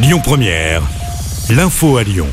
Lyon Première, l'info à Lyon.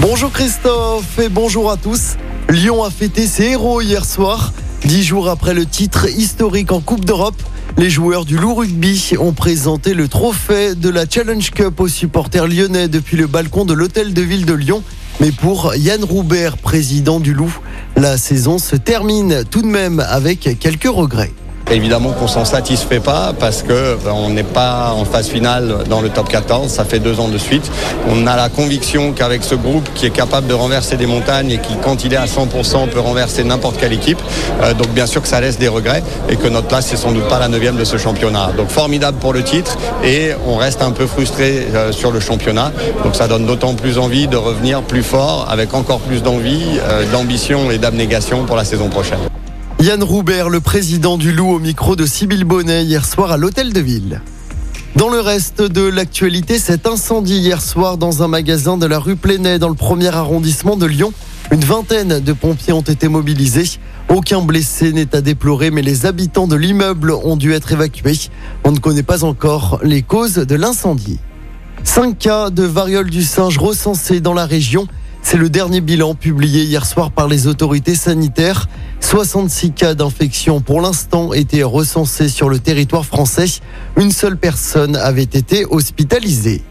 Bonjour Christophe et bonjour à tous. Lyon a fêté ses héros hier soir. Dix jours après le titre historique en Coupe d'Europe, les joueurs du Loup Rugby ont présenté le trophée de la Challenge Cup aux supporters lyonnais depuis le balcon de l'hôtel de ville de Lyon. Mais pour Yann Roubert, président du Loup, la saison se termine tout de même avec quelques regrets. Évidemment qu'on s'en satisfait pas parce que ben, on n'est pas en phase finale dans le top 14, ça fait deux ans de suite. On a la conviction qu'avec ce groupe qui est capable de renverser des montagnes et qui, quand il est à 100%, peut renverser n'importe quelle équipe. Euh, donc bien sûr que ça laisse des regrets et que notre place c'est sans doute pas la neuvième de ce championnat. Donc formidable pour le titre et on reste un peu frustré euh, sur le championnat. Donc ça donne d'autant plus envie de revenir plus fort avec encore plus d'envie, euh, d'ambition et d'abnégation pour la saison prochaine. Yann Roubert, le président du Loup, au micro de Sybille Bonnet hier soir à l'hôtel de ville. Dans le reste de l'actualité, cet incendie hier soir dans un magasin de la rue Plenay dans le premier arrondissement de Lyon. Une vingtaine de pompiers ont été mobilisés. Aucun blessé n'est à déplorer, mais les habitants de l'immeuble ont dû être évacués. On ne connaît pas encore les causes de l'incendie. Cinq cas de variole du singe recensés dans la région. C'est le dernier bilan publié hier soir par les autorités sanitaires. 66 cas d'infection pour l'instant étaient recensés sur le territoire français. Une seule personne avait été hospitalisée.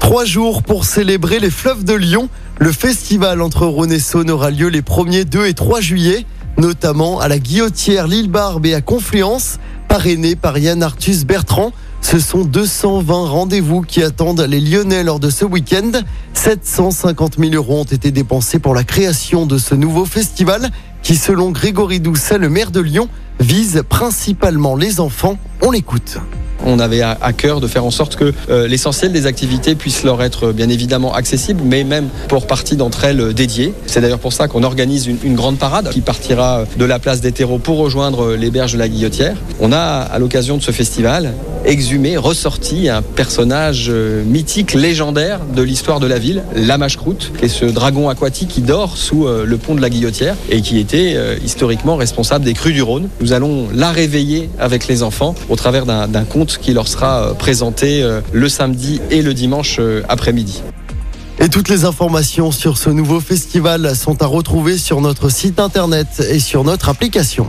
Trois jours pour célébrer les fleuves de Lyon. Le festival entre Rhône et Saône aura lieu les 1er, 2 et 3 juillet, notamment à la Guillotière, l'île Barbe et à Confluence, parrainé par Yann Arthus Bertrand. Ce sont 220 rendez-vous qui attendent les Lyonnais lors de ce week-end. 750 000 euros ont été dépensés pour la création de ce nouveau festival qui, selon Grégory Doucet, le maire de Lyon, vise principalement les enfants. On l'écoute. On avait à cœur de faire en sorte que euh, l'essentiel des activités puisse leur être bien évidemment accessible, mais même pour partie d'entre elles dédiées. C'est d'ailleurs pour ça qu'on organise une, une, grande parade qui partira de la place des terreaux pour rejoindre les berges de la Guillotière. On a, à l'occasion de ce festival, exhumé, ressorti un personnage euh, mythique, légendaire de l'histoire de la ville, la Mâche-Croûte, qui est ce dragon aquatique qui dort sous euh, le pont de la Guillotière et qui était euh, historiquement responsable des crues du Rhône. Nous allons la réveiller avec les enfants au travers d'un conte qui leur sera présenté le samedi et le dimanche après-midi. Et toutes les informations sur ce nouveau festival sont à retrouver sur notre site internet et sur notre application.